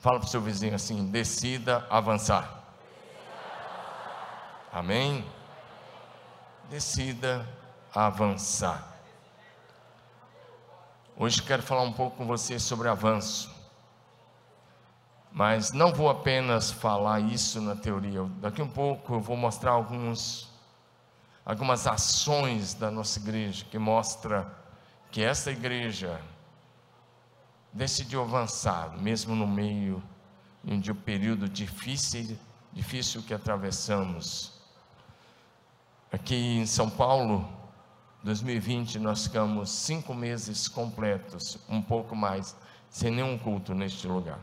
Fala para o seu vizinho assim: decida avançar. Amém? Decida avançar. Hoje quero falar um pouco com você sobre avanço. Mas não vou apenas falar isso na teoria. Daqui um pouco eu vou mostrar alguns, algumas ações da nossa igreja que mostra que essa igreja decidiu avançar, mesmo no meio de um período difícil, difícil que atravessamos. Aqui em São Paulo, 2020, nós ficamos cinco meses completos, um pouco mais, sem nenhum culto neste lugar.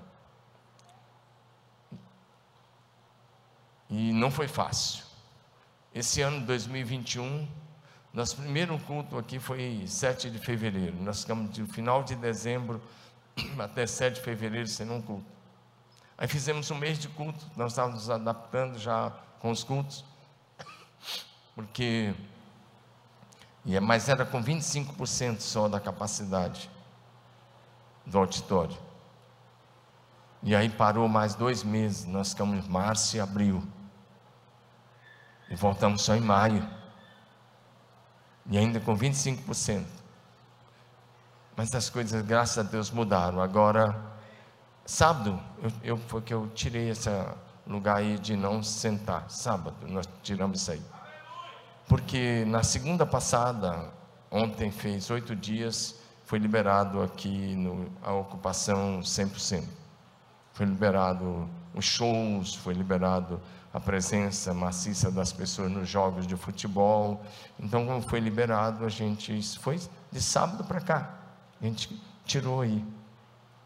E não foi fácil. Esse ano 2021, nosso primeiro culto aqui foi 7 de fevereiro. Nós ficamos de final de dezembro até 7 de fevereiro sem um culto. Aí fizemos um mês de culto, nós estávamos nos adaptando já com os cultos, porque, é, mas era com 25% só da capacidade do auditório. E aí parou mais dois meses, nós ficamos em março e abril. E voltamos só em maio. E ainda com 25%. Mas as coisas, graças a Deus, mudaram. Agora, sábado, eu, eu, foi que eu tirei esse lugar aí de não sentar. Sábado, nós tiramos isso aí. Porque na segunda passada, ontem fez oito dias, foi liberado aqui no, a ocupação 100%. Foi liberado os shows, foi liberado a presença maciça das pessoas nos jogos de futebol. Então, como foi liberado, a gente isso foi de sábado para cá. A gente tirou aí.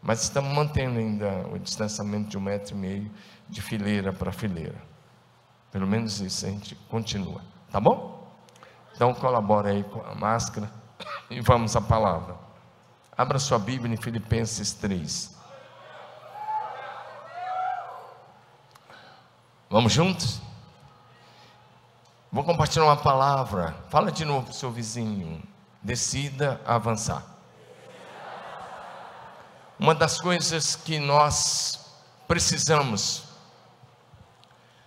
Mas estamos mantendo ainda o distanciamento de um metro e meio de fileira para fileira. Pelo menos isso a gente continua. Tá bom? Então colabora aí com a máscara e vamos à palavra. Abra sua Bíblia em Filipenses 3. Vamos juntos? Vou compartilhar uma palavra. Fala de novo para o seu vizinho. Decida avançar. Uma das coisas que nós precisamos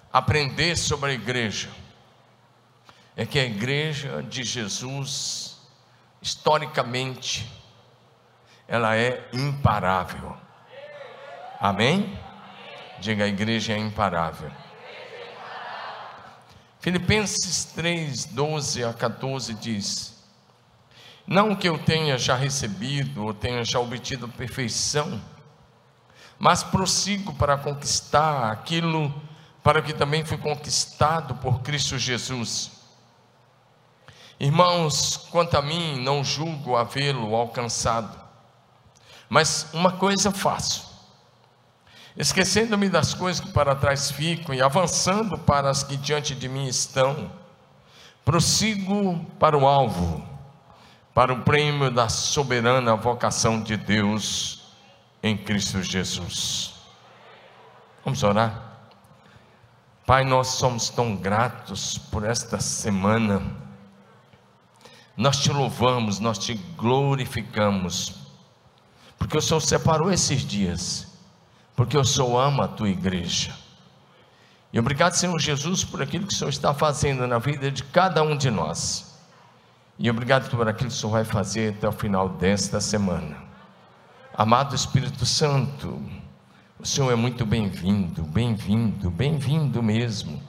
aprender sobre a igreja é que a igreja de Jesus, historicamente, ela é imparável. Amém? Diga, a igreja é imparável. Filipenses 3, 12 a 14 diz: Não que eu tenha já recebido ou tenha já obtido perfeição, mas prossigo para conquistar aquilo para que também fui conquistado por Cristo Jesus. Irmãos, quanto a mim, não julgo havê-lo alcançado, mas uma coisa faço esquecendo-me das coisas que para trás ficam e avançando para as que diante de mim estão, prossigo para o alvo, para o prêmio da soberana vocação de Deus em Cristo Jesus. Vamos orar? Pai, nós somos tão gratos por esta semana. Nós te louvamos, nós te glorificamos, porque o Senhor separou esses dias porque o Senhor ama a tua igreja. E obrigado, Senhor Jesus, por aquilo que o Senhor está fazendo na vida de cada um de nós. E obrigado por aquilo que o Senhor vai fazer até o final desta semana. Amado Espírito Santo, o Senhor é muito bem-vindo, bem-vindo, bem-vindo mesmo.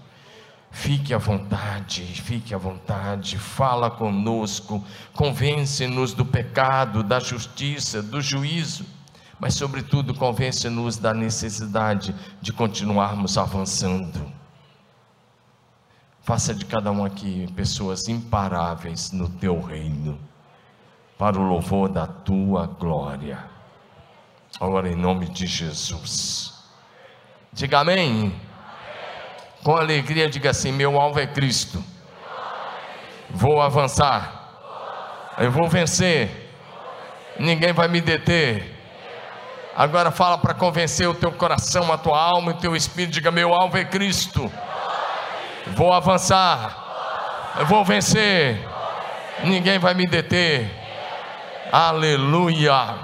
Fique à vontade, fique à vontade, fala conosco, convence-nos do pecado, da justiça, do juízo mas, sobretudo, convence-nos da necessidade de continuarmos avançando. Faça de cada um aqui pessoas imparáveis no teu reino, para o louvor da tua glória. Ora, em nome de Jesus. Diga amém. Com alegria, diga assim: meu alvo é Cristo. Vou avançar. Eu vou vencer. Ninguém vai me deter Agora fala para convencer o teu coração, a tua alma e o teu espírito. Diga: meu alvo é Cristo. Vou avançar. Eu vou vencer. Ninguém vai me deter. Aleluia.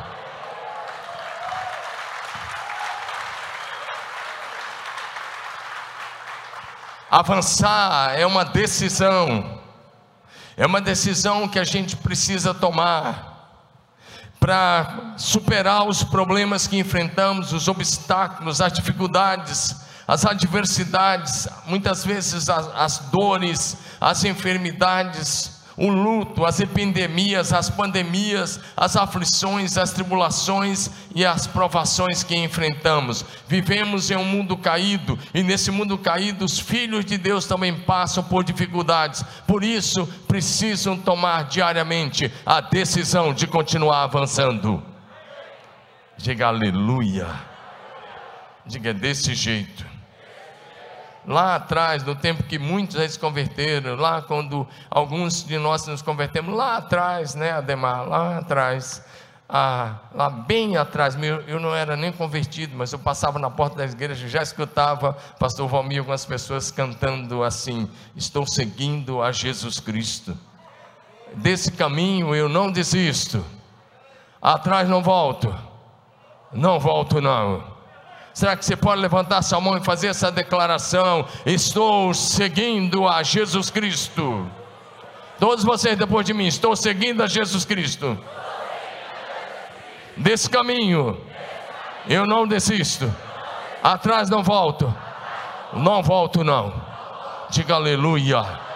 Avançar é uma decisão. É uma decisão que a gente precisa tomar para superar os problemas que enfrentamos, os obstáculos, as dificuldades as adversidades, muitas vezes as, as dores, as enfermidades, o luto, as epidemias, as pandemias, as aflições, as tribulações e as provações que enfrentamos. Vivemos em um mundo caído e nesse mundo caído os filhos de Deus também passam por dificuldades. Por isso, precisam tomar diariamente a decisão de continuar avançando. Diga aleluia. Diga desse jeito lá atrás, no tempo que muitos se converteram, lá quando alguns de nós nos convertemos, lá atrás, né, Ademar, lá atrás, ah, lá bem atrás, eu não era nem convertido, mas eu passava na porta da igreja, já escutava pastor Valmir, algumas pessoas cantando assim: Estou seguindo a Jesus Cristo. Desse caminho eu não desisto, atrás não volto, não volto não. Será que você pode levantar sua mão e fazer essa declaração? Estou seguindo a Jesus Cristo. Todos vocês depois de mim, estou seguindo a Jesus Cristo. Desse caminho, eu não desisto. Atrás não volto. Não volto, não. Diga aleluia.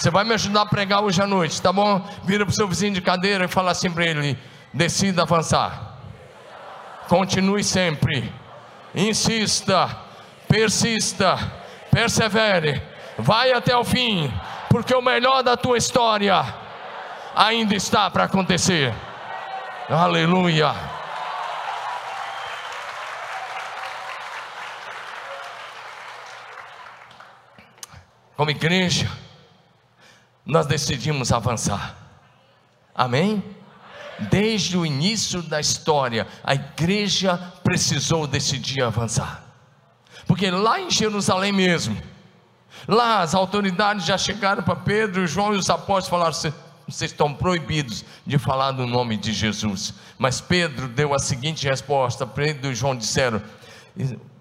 Você vai me ajudar a pregar hoje à noite, tá bom? Vira para o seu vizinho de cadeira e fala assim para ele: decida avançar. Continue sempre. Insista, persista, persevere. Vai até o fim, porque o melhor da tua história ainda está para acontecer. Aleluia. Como igreja, nós decidimos avançar. Amém? Desde o início da história, a igreja precisou decidir avançar. Porque lá em Jerusalém mesmo, lá as autoridades já chegaram para Pedro, João e os apóstolos falaram: vocês estão proibidos de falar no nome de Jesus. Mas Pedro deu a seguinte resposta: Pedro e João disseram: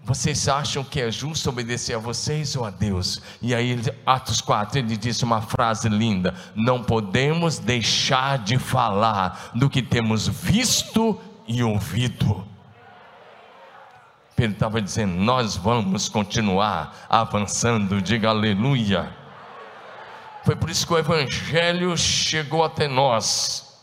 vocês acham que é justo obedecer a vocês ou a Deus? E aí, Atos 4, ele disse uma frase linda: Não podemos deixar de falar do que temos visto e ouvido. Pedro estava dizendo: Nós vamos continuar avançando, diga aleluia. Foi por isso que o Evangelho chegou até nós.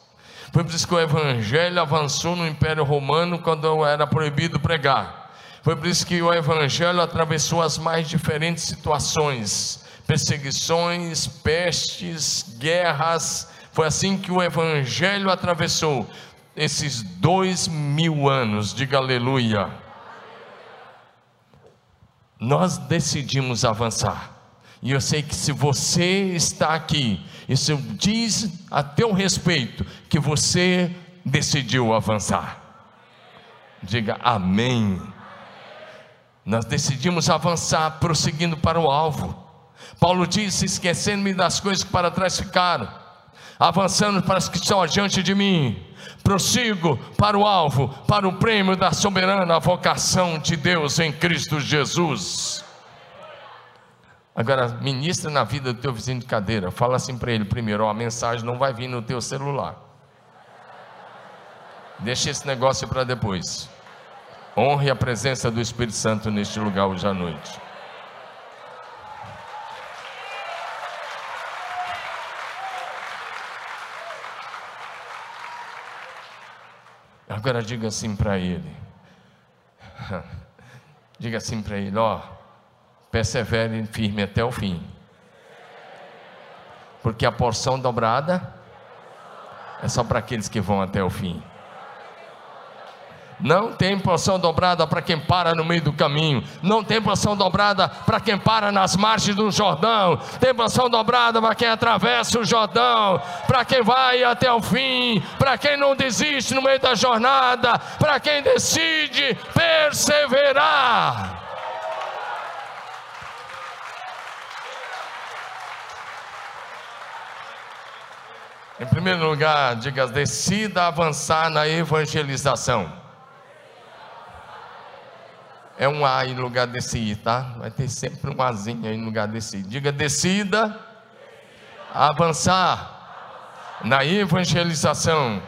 Foi por isso que o Evangelho avançou no Império Romano quando era proibido pregar. Foi por isso que o Evangelho atravessou as mais diferentes situações, perseguições, pestes, guerras. Foi assim que o Evangelho atravessou esses dois mil anos. Diga aleluia. Nós decidimos avançar. E eu sei que se você está aqui, isso diz a teu respeito que você decidiu avançar. Diga amém. Nós decidimos avançar, prosseguindo para o alvo. Paulo disse: esquecendo-me das coisas que para trás ficaram, avançando para as que estão adiante de mim, prossigo para o alvo, para o prêmio da soberana vocação de Deus em Cristo Jesus. Agora, ministra na vida do teu vizinho de cadeira, fala assim para ele primeiro: ó, a mensagem não vai vir no teu celular. Deixa esse negócio para depois. Honre a presença do Espírito Santo neste lugar hoje à noite. Agora diga assim para ele. Diga assim para ele, ó, persevere firme até o fim. Porque a porção dobrada é só para aqueles que vão até o fim. Não tem porção dobrada para quem para no meio do caminho. Não tem porção dobrada para quem para nas margens do Jordão. Tem porção dobrada para quem atravessa o Jordão. Para quem vai até o fim. Para quem não desiste no meio da jornada. Para quem decide perseverar. Em primeiro lugar, diga: decida avançar na evangelização. É um A em lugar desse I, tá? Vai ter sempre um Azinho aí no lugar desse I. Diga decida, avançar na evangelização.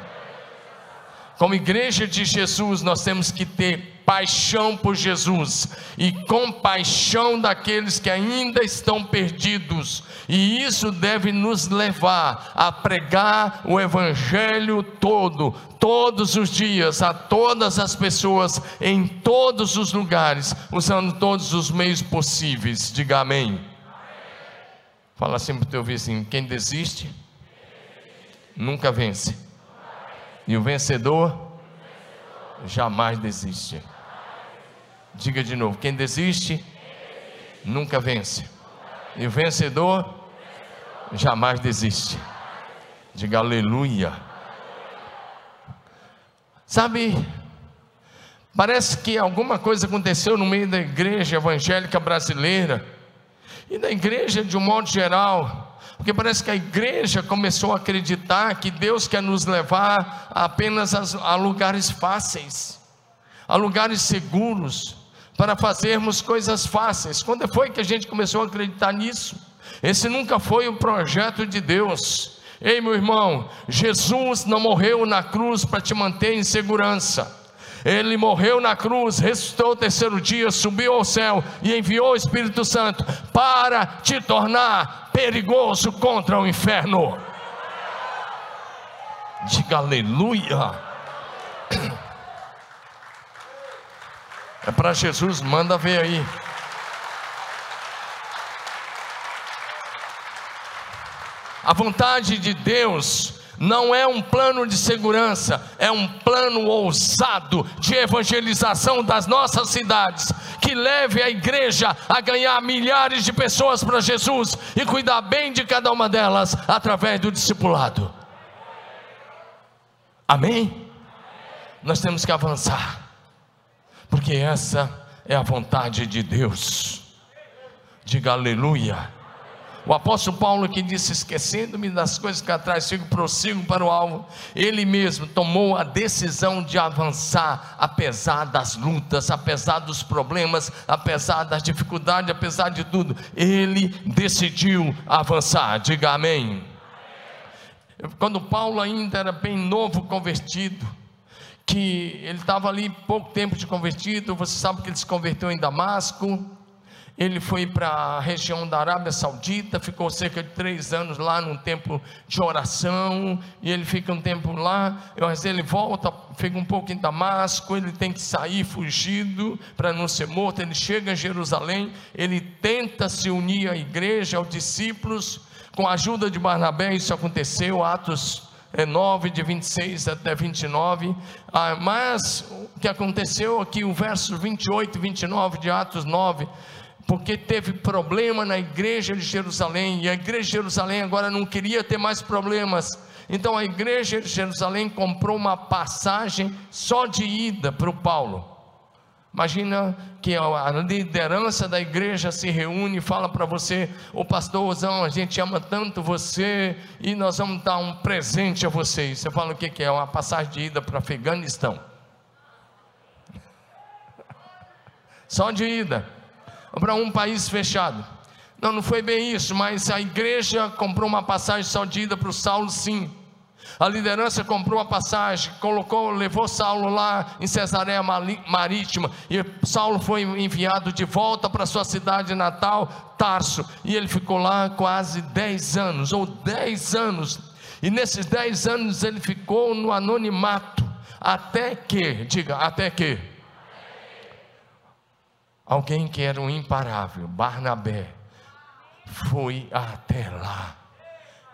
Como igreja de Jesus, nós temos que ter paixão por Jesus e compaixão daqueles que ainda estão perdidos, e isso deve nos levar a pregar o Evangelho todo, todos os dias, a todas as pessoas, em todos os lugares, usando todos os meios possíveis. Diga amém. Fala assim para o teu vizinho: quem desiste, nunca vence, e o vencedor jamais desiste. Diga de novo: quem desiste, nunca vence. E o vencedor, jamais desiste. Diga aleluia. Sabe, parece que alguma coisa aconteceu no meio da igreja evangélica brasileira e da igreja de um modo geral, porque parece que a igreja começou a acreditar que Deus quer nos levar apenas a lugares fáceis, a lugares seguros, para fazermos coisas fáceis. Quando foi que a gente começou a acreditar nisso? Esse nunca foi o projeto de Deus. Ei, meu irmão, Jesus não morreu na cruz para te manter em segurança. Ele morreu na cruz, ressuscitou o terceiro dia, subiu ao céu e enviou o Espírito Santo para te tornar perigoso contra o inferno. Diga aleluia. É para Jesus, manda ver aí. A vontade de Deus não é um plano de segurança, é um plano ousado de evangelização das nossas cidades, que leve a igreja a ganhar milhares de pessoas para Jesus e cuidar bem de cada uma delas através do discipulado. Amém? Nós temos que avançar porque essa é a vontade de Deus. Diga aleluia. O apóstolo Paulo que disse: esquecendo-me das coisas que atrás sigo, prossigo para o alvo. Ele mesmo tomou a decisão de avançar, apesar das lutas, apesar dos problemas, apesar das dificuldades, apesar de tudo. Ele decidiu avançar. Diga amém. Quando Paulo ainda era bem novo convertido, que ele estava ali pouco tempo de convertido, você sabe que ele se converteu em Damasco, ele foi para a região da Arábia Saudita, ficou cerca de três anos lá num tempo de oração, e ele fica um tempo lá, mas ele volta, fica um pouco em Damasco, ele tem que sair fugido para não ser morto, ele chega a Jerusalém, ele tenta se unir à igreja, aos discípulos, com a ajuda de Barnabé, isso aconteceu, Atos 9, de 26 até 29. Ah, mas o que aconteceu aqui, o verso 28 e 29 de Atos 9, porque teve problema na igreja de Jerusalém, e a igreja de Jerusalém agora não queria ter mais problemas. Então a igreja de Jerusalém comprou uma passagem só de ida para o Paulo. Imagina que a liderança da igreja se reúne e fala para você, o pastorzão, a gente ama tanto você e nós vamos dar um presente a você. você fala o que, que é? Uma passagem de ida para Afeganistão. Só de ida. Para um país fechado. Não, não foi bem isso, mas a igreja comprou uma passagem só de ida para o Saulo, sim. A liderança comprou a passagem, colocou, levou Saulo lá em Cesareia Marítima, e Saulo foi enviado de volta para sua cidade natal, Tarso, e ele ficou lá quase 10 anos, ou 10 anos, e nesses 10 anos ele ficou no anonimato, até que, diga, até que, alguém que era um imparável, Barnabé, foi até lá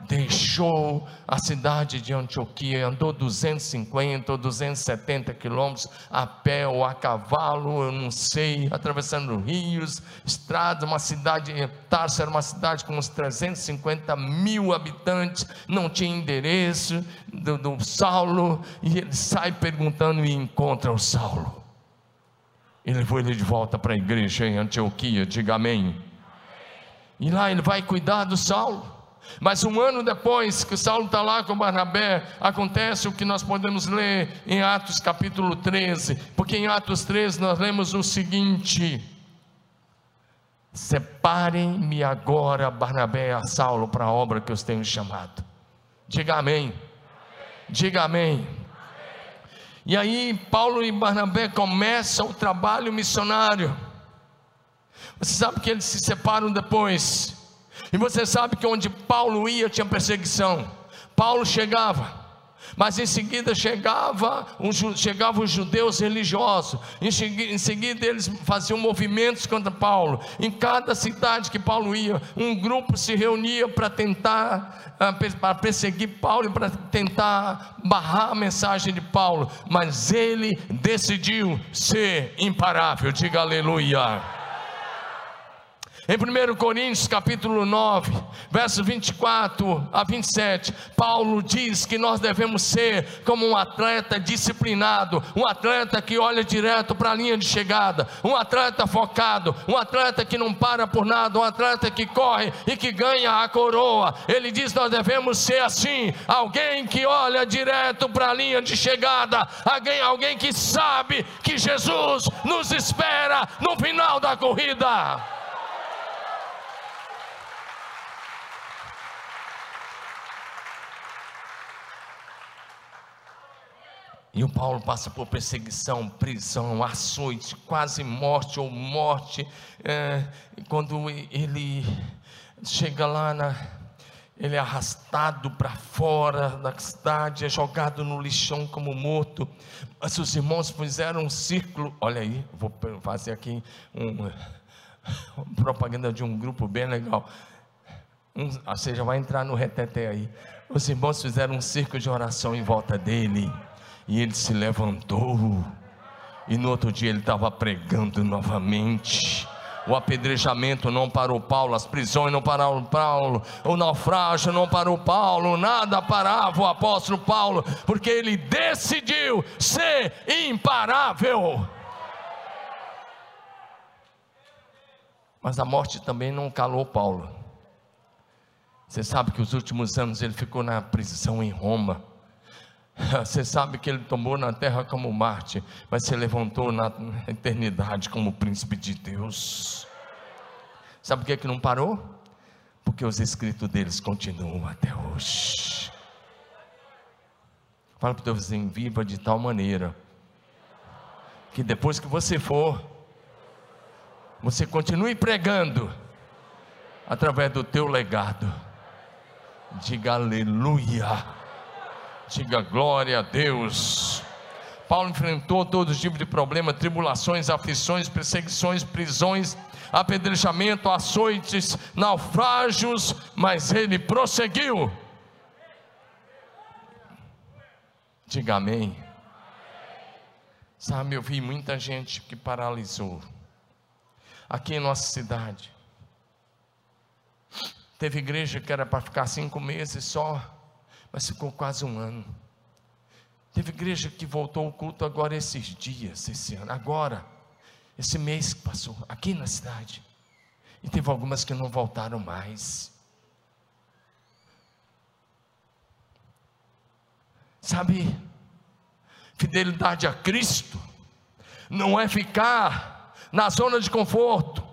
deixou a cidade de Antioquia, andou 250 ou 270 quilômetros a pé ou a cavalo, eu não sei, atravessando rios, estradas, uma cidade, Tarso era uma cidade com uns 350 mil habitantes, não tinha endereço do, do Saulo, e ele sai perguntando e encontra o Saulo. Ele levou ele de volta para a igreja em Antioquia, diga amém. E lá ele vai cuidar do Saulo. Mas um ano depois que Saulo está lá com Barnabé, acontece o que nós podemos ler em Atos capítulo 13, porque em Atos 13 nós lemos o seguinte: Separem-me agora, Barnabé e Saulo, para a obra que eu tenho chamado. Diga amém. Diga amém. E aí, Paulo e Barnabé começam o trabalho missionário. Você sabe que eles se separam depois. E você sabe que onde Paulo ia tinha perseguição. Paulo chegava, mas em seguida chegava, um, chegavam os judeus religiosos, em, seguida eles faziam movimentos contra Paulo. Em cada cidade que Paulo ia, um grupo se reunia para tentar, ah, para perseguir Paulo e para tentar barrar a mensagem de Paulo, mas ele decidiu ser imparável. Diga aleluia. Em 1 Coríntios capítulo 9, versos 24 a 27, Paulo diz que nós devemos ser como um atleta disciplinado, um atleta que olha direto para a linha de chegada, um atleta focado, um atleta que não para por nada, um atleta que corre e que ganha a coroa. Ele diz nós devemos ser assim, alguém que olha direto para a linha de chegada, alguém, alguém que sabe que Jesus nos espera no final da corrida. E o Paulo passa por perseguição, prisão, açoite, quase morte ou morte. É, quando ele chega lá, na, ele é arrastado para fora da cidade, é jogado no lixão como morto. Mas os irmãos fizeram um círculo. Olha aí, vou fazer aqui um, uma propaganda de um grupo bem legal. Um, você já vai entrar no reteté aí. Os irmãos fizeram um círculo de oração em volta dele. E ele se levantou, e no outro dia ele estava pregando novamente. O apedrejamento não parou Paulo, as prisões não pararam Paulo, o naufrágio não parou Paulo, nada parava o apóstolo Paulo, porque ele decidiu ser imparável. Mas a morte também não calou Paulo. Você sabe que os últimos anos ele ficou na prisão em Roma. Você sabe que ele tomou na terra como Marte, mas se levantou na eternidade como príncipe de Deus. Sabe por que, que não parou? Porque os escritos deles continuam até hoje. Fala para o teu vizinho, viva de tal maneira que depois que você for, você continue pregando através do teu legado. Diga aleluia. Diga glória a Deus. Paulo enfrentou todo tipo de problema, tribulações, aflições, perseguições, prisões, apedrejamento, açoites, naufrágios, mas ele prosseguiu. Diga amém. Sabe, eu vi muita gente que paralisou. Aqui em nossa cidade. Teve igreja que era para ficar cinco meses só mas ficou quase um ano. Teve igreja que voltou ao culto agora esses dias, esse ano, agora, esse mês que passou, aqui na cidade. E teve algumas que não voltaram mais. Sabe, fidelidade a Cristo não é ficar na zona de conforto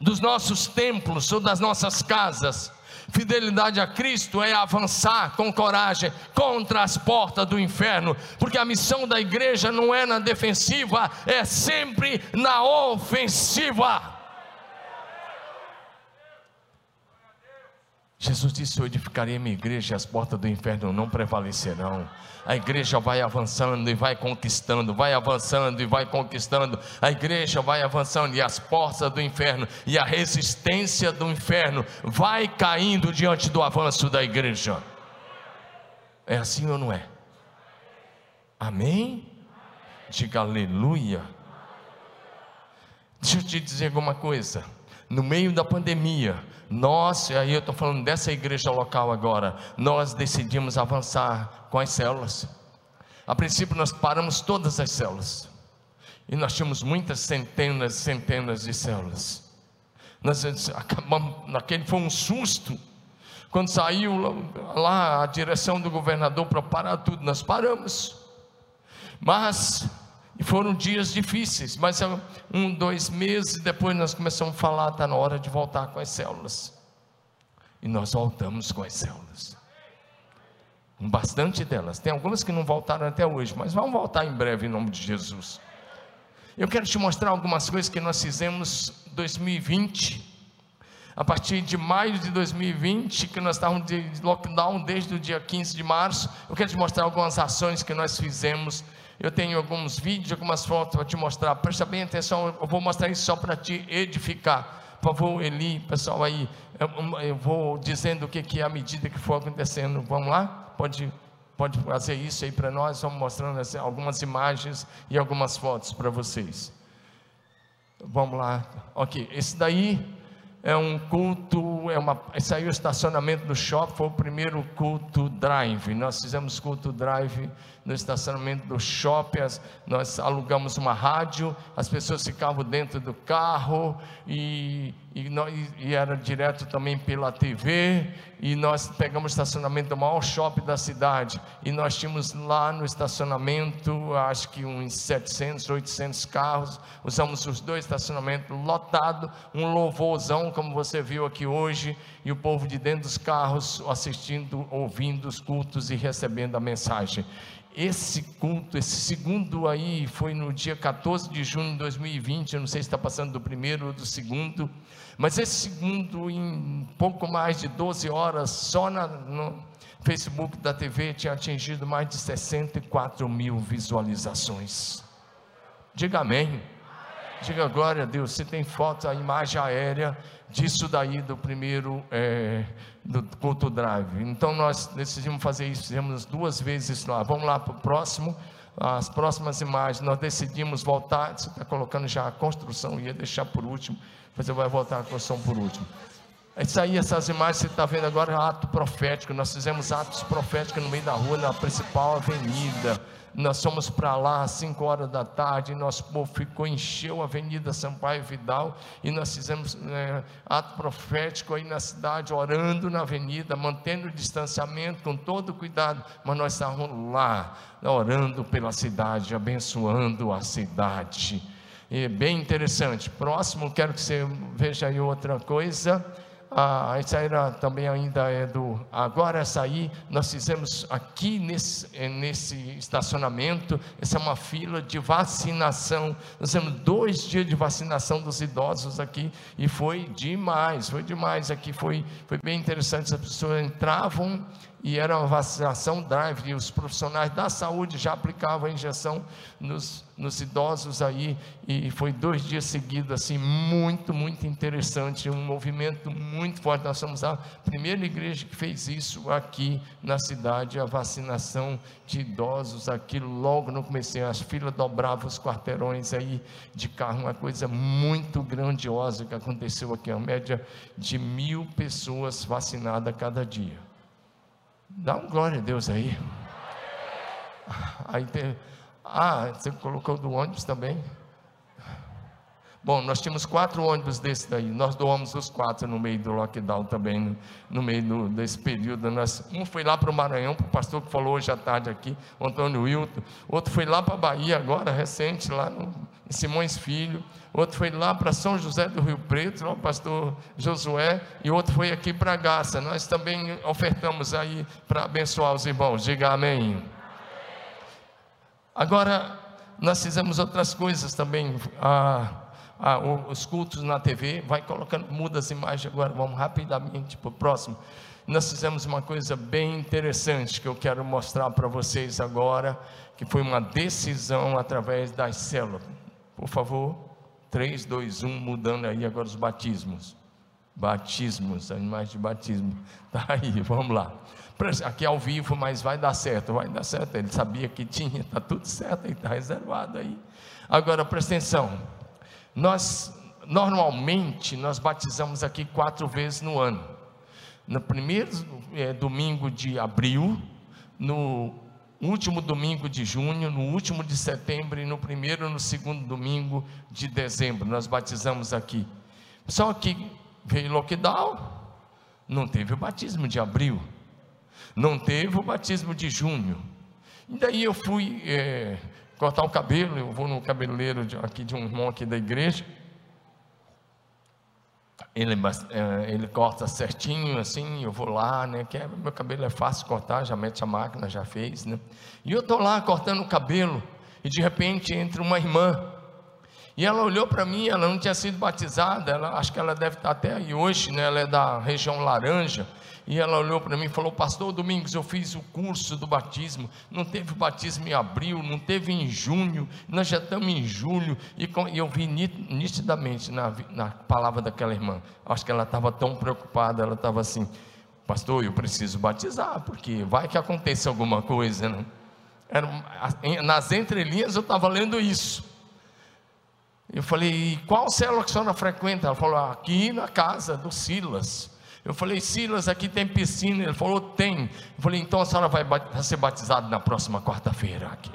dos nossos templos ou das nossas casas, Fidelidade a Cristo é avançar com coragem contra as portas do inferno, porque a missão da igreja não é na defensiva, é sempre na ofensiva. Jesus disse: Eu edificarei minha igreja e as portas do inferno não prevalecerão. A igreja vai avançando e vai conquistando, vai avançando e vai conquistando. A igreja vai avançando e as portas do inferno e a resistência do inferno vai caindo diante do avanço da igreja. É assim ou não é? Amém? Diga aleluia. Deixa eu te dizer alguma coisa. No meio da pandemia, nós, e aí eu estou falando dessa igreja local agora, nós decidimos avançar com as células. A princípio nós paramos todas as células. E nós tínhamos muitas centenas e centenas de células. Nós acabamos, naquele foi um susto, Quando saiu lá a direção do governador para parar tudo, nós paramos. Mas foram dias difíceis, mas um, dois meses depois nós começamos a falar, está na hora de voltar com as células. E nós voltamos com as células. Bastante delas. Tem algumas que não voltaram até hoje, mas vão voltar em breve em nome de Jesus. Eu quero te mostrar algumas coisas que nós fizemos em 2020 a partir de maio de 2020, que nós estávamos de lockdown desde o dia 15 de março, eu quero te mostrar algumas ações que nós fizemos. Eu tenho alguns vídeos, algumas fotos para te mostrar. Presta bem atenção, eu vou mostrar isso só para te edificar. Por favor, Eli, pessoal aí, eu vou dizendo o que, que é à medida que for acontecendo. Vamos lá? Pode, pode fazer isso aí para nós. Vamos mostrando algumas imagens e algumas fotos para vocês. Vamos lá. Ok, esse daí é um culto, é uma, é o estacionamento do shopping, foi o primeiro culto drive. Nós fizemos culto drive no estacionamento do shopping, nós alugamos uma rádio, as pessoas ficavam dentro do carro e, e, nós, e era direto também pela TV. E nós pegamos o estacionamento do maior shopping da cidade e nós tínhamos lá no estacionamento, acho que uns 700, 800 carros. Usamos os dois estacionamentos lotados, um louvorzão, como você viu aqui hoje, e o povo de dentro dos carros assistindo, ouvindo os cultos e recebendo a mensagem. Esse culto, esse segundo aí, foi no dia 14 de junho de 2020. Eu não sei se está passando do primeiro ou do segundo, mas esse segundo, em pouco mais de 12 horas, só na, no Facebook da TV, tinha atingido mais de 64 mil visualizações. Diga amém. Diga glória a Deus. Você tem foto, a imagem aérea disso daí do primeiro é, do culto drive. Então nós decidimos fazer isso, fizemos duas vezes lá. Vamos lá para o próximo. As próximas imagens, nós decidimos voltar. Você está colocando já a construção, ia deixar por último, você vai voltar a construção por último. Isso aí, essas imagens você está vendo agora, é ato profético. Nós fizemos atos proféticos no meio da rua, na principal avenida nós fomos para lá às 5 horas da tarde, nosso povo ficou, encheu a Avenida Sampaio Vidal, e nós fizemos é, ato profético aí na cidade, orando na avenida, mantendo o distanciamento com todo cuidado, mas nós estávamos lá, orando pela cidade, abençoando a cidade. E bem interessante. Próximo, quero que você veja aí outra coisa. Ah, essa era também ainda é do. Agora essa nós fizemos aqui nesse, nesse estacionamento. Essa é uma fila de vacinação. Nós temos dois dias de vacinação dos idosos aqui e foi demais, foi demais. Aqui foi, foi bem interessante. As pessoas entravam e era uma vacinação drive, e os profissionais da saúde já aplicavam a injeção nos, nos idosos aí, e foi dois dias seguidos, assim, muito, muito interessante, um movimento muito forte. Nós somos a primeira igreja que fez isso aqui na cidade, a vacinação de idosos aqui, logo no começo, as filas dobravam os quarteirões aí de carro, uma coisa muito grandiosa que aconteceu aqui, a média de mil pessoas vacinadas cada dia. Dá um glória a Deus aí. Aí tem, ah, você colocou do ônibus também? Bom, nós tínhamos quatro ônibus desse daí. Nós doamos os quatro no meio do lockdown também, no, no meio do, desse período. Nós, um foi lá para o Maranhão, para o pastor que falou hoje à tarde aqui, o Antônio Wilton. Outro foi lá para a Bahia agora, recente, lá no, Simões Filho. Outro foi lá para São José do Rio Preto, o pastor Josué. E outro foi aqui para Garça. Nós também ofertamos aí para abençoar os irmãos. Diga amém. Agora, nós fizemos outras coisas também. Ah, ah, os cultos na TV, vai colocando, muda as imagens agora, vamos rapidamente para o próximo. Nós fizemos uma coisa bem interessante que eu quero mostrar para vocês agora, que foi uma decisão através das células. Por favor, 3, 2, 1, mudando aí agora os batismos. Batismos, animais de batismo. Tá aí, vamos lá. Aqui ao vivo, mas vai dar certo, vai dar certo. Ele sabia que tinha, está tudo certo, está reservado aí. Agora presta atenção. Nós, normalmente, nós batizamos aqui quatro vezes no ano. No primeiro é, domingo de abril, no último domingo de junho, no último de setembro e no primeiro e no segundo domingo de dezembro. Nós batizamos aqui. Só que veio lockdown, Não teve o batismo de abril, não teve o batismo de junho. E daí eu fui é, cortar o cabelo, eu vou no cabeleireiro de, aqui de um irmão aqui da igreja. Ele, é, ele corta certinho assim, eu vou lá, né? Que é, meu cabelo é fácil cortar, já mete a máquina, já fez, né? E eu estou lá cortando o cabelo, e de repente entra uma irmã e ela olhou para mim, ela não tinha sido batizada, ela, acho que ela deve estar até aí hoje, né? ela é da região laranja. E ela olhou para mim e falou: Pastor Domingos, eu fiz o curso do batismo. Não teve batismo em abril, não teve em junho, nós já estamos em julho. E, e eu vi nitidamente na, na palavra daquela irmã. Acho que ela estava tão preocupada, ela estava assim: Pastor, eu preciso batizar, porque vai que aconteça alguma coisa. Né? Era, nas entrelinhas eu estava lendo isso. Eu falei, qual célula que a senhora frequenta? Ela falou, aqui na casa do Silas. Eu falei, Silas, aqui tem piscina. Ele falou, tem. Eu falei, então a senhora vai, vai ser batizada na próxima quarta-feira aqui.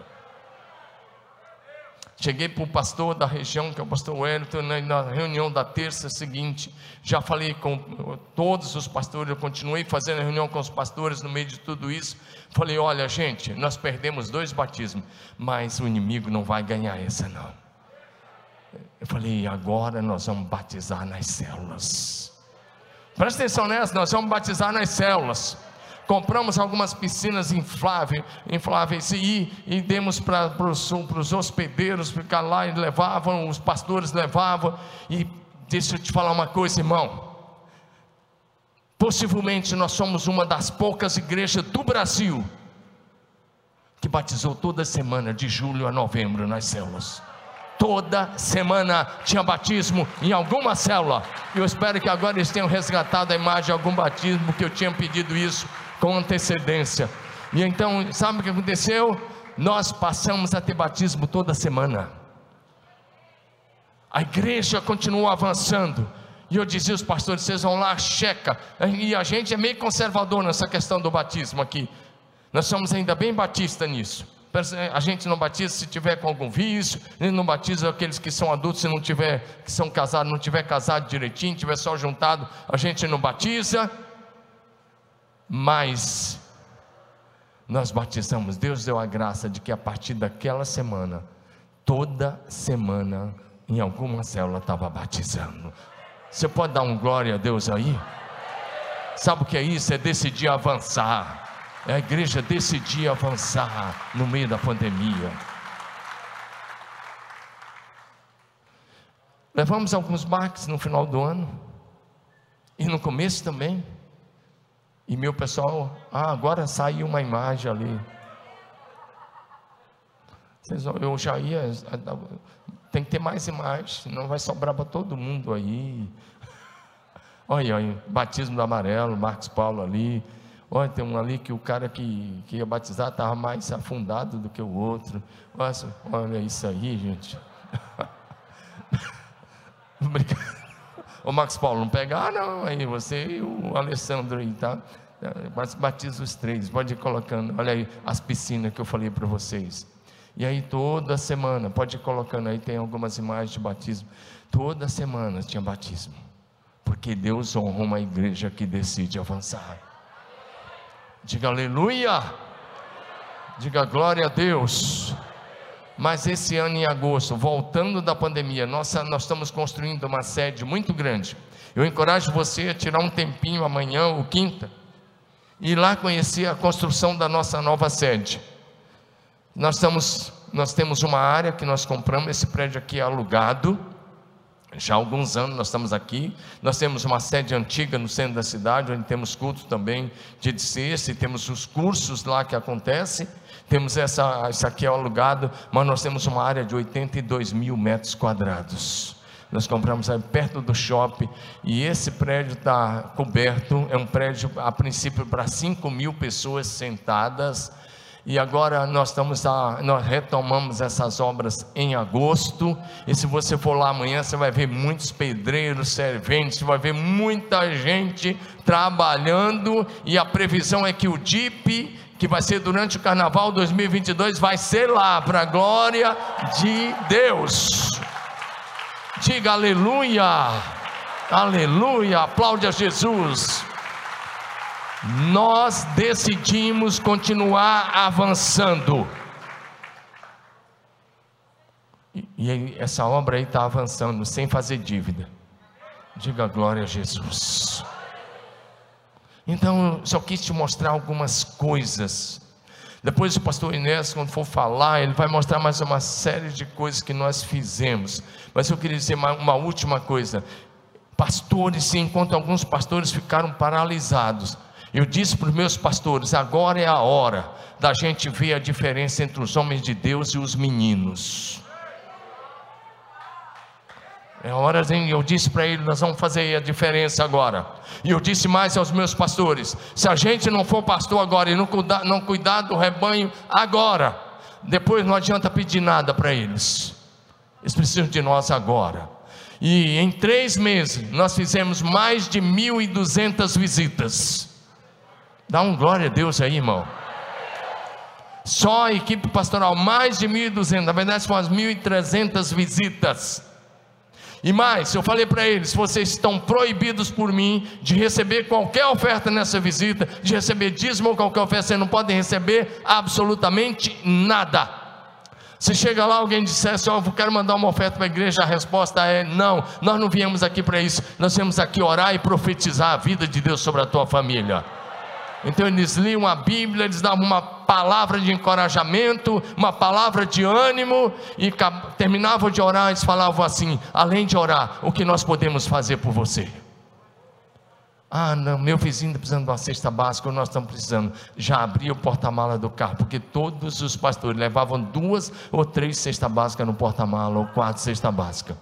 Cheguei para o pastor da região, que é o pastor Wellington, na reunião da terça seguinte. Já falei com todos os pastores, eu continuei fazendo a reunião com os pastores no meio de tudo isso. Falei: olha, gente, nós perdemos dois batismos, mas o inimigo não vai ganhar essa, não. Eu falei, agora nós vamos batizar nas células. Presta atenção nessa, nós vamos batizar nas células. Compramos algumas piscinas infláveis, infláveis e, e demos para os hospedeiros ficar lá e levavam, os pastores levavam. E deixa eu te falar uma coisa, irmão. Possivelmente nós somos uma das poucas igrejas do Brasil que batizou toda semana, de julho a novembro, nas células toda semana tinha batismo em alguma célula. Eu espero que agora eles tenham resgatado a imagem de algum batismo, que eu tinha pedido isso com antecedência. E então, sabe o que aconteceu? Nós passamos a ter batismo toda semana. A igreja continuou avançando. E eu dizia aos pastores: vocês vão lá, checa. E a gente é meio conservador nessa questão do batismo aqui. Nós somos ainda bem batista nisso. A gente não batiza se tiver com algum vício, não batiza aqueles que são adultos se não tiver, que são casados, não tiver casado direitinho, tiver só juntado, a gente não batiza. Mas nós batizamos. Deus deu a graça de que a partir daquela semana, toda semana, em alguma célula estava batizando. Você pode dar um glória a Deus aí? Sabe o que é isso? É decidir avançar é a igreja decidir avançar no meio da pandemia. Levamos alguns baques no final do ano e no começo também. E meu pessoal, ah, agora saiu uma imagem ali. Eu já ia, tem que ter mais imagens, senão vai sobrar para todo mundo aí. Olha aí, batismo do amarelo, Marcos Paulo ali, Olha, tem um ali que o cara que, que ia batizar estava mais afundado do que o outro. Nossa, olha isso aí, gente. Obrigado. Ô Marcos Paulo, não pega, ah, não, aí você e o Alessandro aí, tá? Batiza os três, pode ir colocando, olha aí as piscinas que eu falei para vocês. E aí toda semana, pode ir colocando aí, tem algumas imagens de batismo. Toda semana tinha batismo. Porque Deus honra uma igreja que decide avançar. Diga aleluia. Diga glória a Deus. Mas esse ano em agosto, voltando da pandemia, nossa, nós estamos construindo uma sede muito grande. Eu encorajo você a tirar um tempinho amanhã ou quinta e ir lá conhecer a construção da nossa nova sede. Nós, estamos, nós temos uma área que nós compramos, esse prédio aqui é alugado já há alguns anos nós estamos aqui. Nós temos uma sede antiga no centro da cidade, onde temos culto também de sexta, e temos os cursos lá que acontecem. Temos essa, essa aqui é alugado, mas nós temos uma área de 82 mil metros quadrados. Nós compramos aí perto do shopping e esse prédio está coberto. É um prédio, a princípio, para 5 mil pessoas sentadas e agora nós estamos a, nós retomamos essas obras em agosto. E se você for lá amanhã, você vai ver muitos pedreiros, serventes, vai ver muita gente trabalhando. E a previsão é que o DIP, que vai ser durante o Carnaval 2022, vai ser lá para a glória de Deus. Diga aleluia, aleluia, aplaude a Jesus. Nós decidimos continuar avançando. E, essa obra aí está avançando sem fazer dívida. Diga glória a Jesus. Então, só quis te mostrar algumas coisas. Depois o pastor Inés, quando for falar, ele vai mostrar mais uma série de coisas que nós fizemos. Mas eu queria dizer uma, uma última coisa. Pastores, enquanto alguns pastores ficaram paralisados, eu disse para os meus pastores: agora é a hora da gente ver a diferença entre os homens de Deus e os meninos. É hora, eu disse para ele, nós vamos fazer a diferença agora. E eu disse mais aos meus pastores: se a gente não for pastor agora e não cuidar, não cuidar do rebanho agora, depois não adianta pedir nada para eles. Eles precisam de nós agora. E em três meses nós fizemos mais de 1.200 visitas. Dá um glória a Deus aí, irmão. Só a equipe pastoral, mais de 1.200, na verdade são as 1.300 visitas. E mais, eu falei para eles: vocês estão proibidos por mim de receber qualquer oferta nessa visita, de receber dízimo ou qualquer oferta, vocês não podem receber absolutamente nada. Se chega lá alguém dissesse, ó, oh, eu quero mandar uma oferta para a igreja, a resposta é não, nós não viemos aqui para isso, nós viemos aqui orar e profetizar a vida de Deus sobre a tua família. Então eles liam a Bíblia, eles davam uma palavra de encorajamento, uma palavra de ânimo, e terminavam de orar, eles falavam assim: além de orar, o que nós podemos fazer por você? Ah, não, meu vizinho está precisando de uma cesta básica, nós estamos precisando. Já abria o porta-mala do carro, porque todos os pastores levavam duas ou três cestas básicas no porta-mala, ou quatro cestas básicas.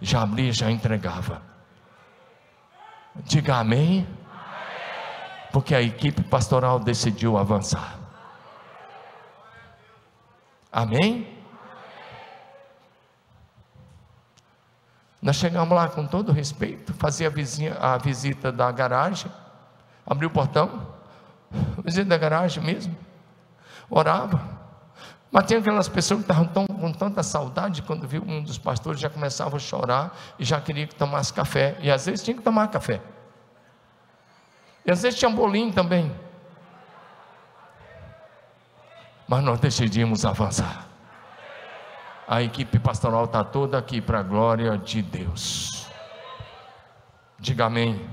Já abria, já entregava. Diga amém porque a equipe pastoral decidiu avançar. Amém? Nós chegamos lá com todo respeito, fazia a, vizinha, a visita da garagem, abriu o portão, visita da garagem mesmo, orava. Mas tinha aquelas pessoas que estavam tão, com tanta saudade, quando viu um dos pastores, já começavam a chorar e já queria que tomasse café. E às vezes tinha que tomar café. E às vezes tinha bolinho também. Mas nós decidimos avançar. A equipe pastoral está toda aqui para a glória de Deus. Diga amém.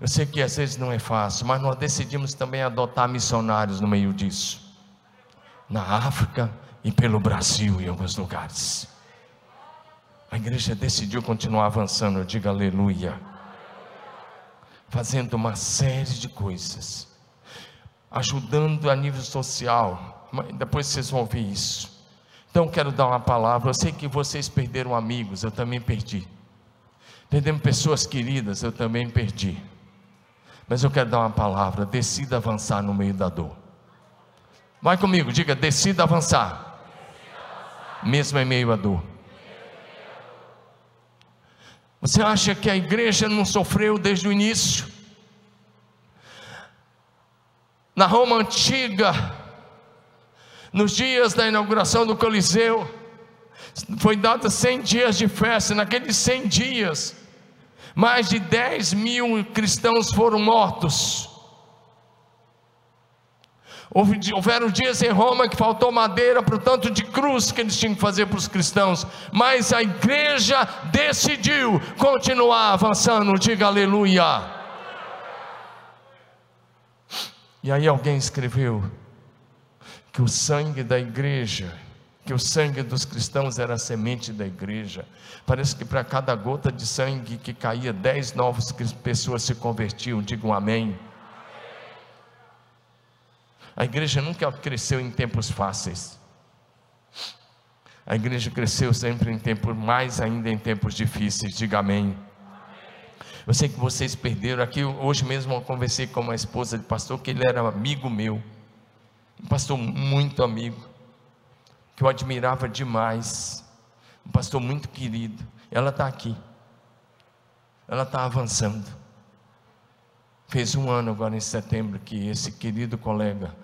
Eu sei que às vezes não é fácil, mas nós decidimos também adotar missionários no meio disso. Na África e pelo Brasil em alguns lugares. A igreja decidiu continuar avançando, diga aleluia fazendo uma série de coisas, ajudando a nível social. Depois vocês vão ouvir isso. Então quero dar uma palavra. Eu sei que vocês perderam amigos, eu também perdi. Perdemos pessoas queridas, eu também perdi. Mas eu quero dar uma palavra. Decida avançar no meio da dor. Vai comigo, diga: decida avançar, mesmo em meio à dor. Você acha que a igreja não sofreu desde o início? Na Roma antiga, nos dias da inauguração do Coliseu, foi dado 100 dias de festa. Naqueles 100 dias, mais de 10 mil cristãos foram mortos. Houveram dias em Roma que faltou madeira para o tanto de cruz que eles tinham que fazer para os cristãos, mas a igreja decidiu continuar avançando, diga aleluia. E aí alguém escreveu que o sangue da igreja, que o sangue dos cristãos era a semente da igreja. Parece que para cada gota de sangue que caía, dez novas pessoas se convertiam, digam amém. A igreja nunca cresceu em tempos fáceis. A igreja cresceu sempre em tempos, mais ainda em tempos difíceis. Diga amém. Eu sei que vocês perderam aqui. Hoje mesmo eu conversei com uma esposa de pastor que ele era amigo meu, um pastor muito amigo, que eu admirava demais, um pastor muito querido. Ela está aqui, ela está avançando. Fez um ano agora em setembro que esse querido colega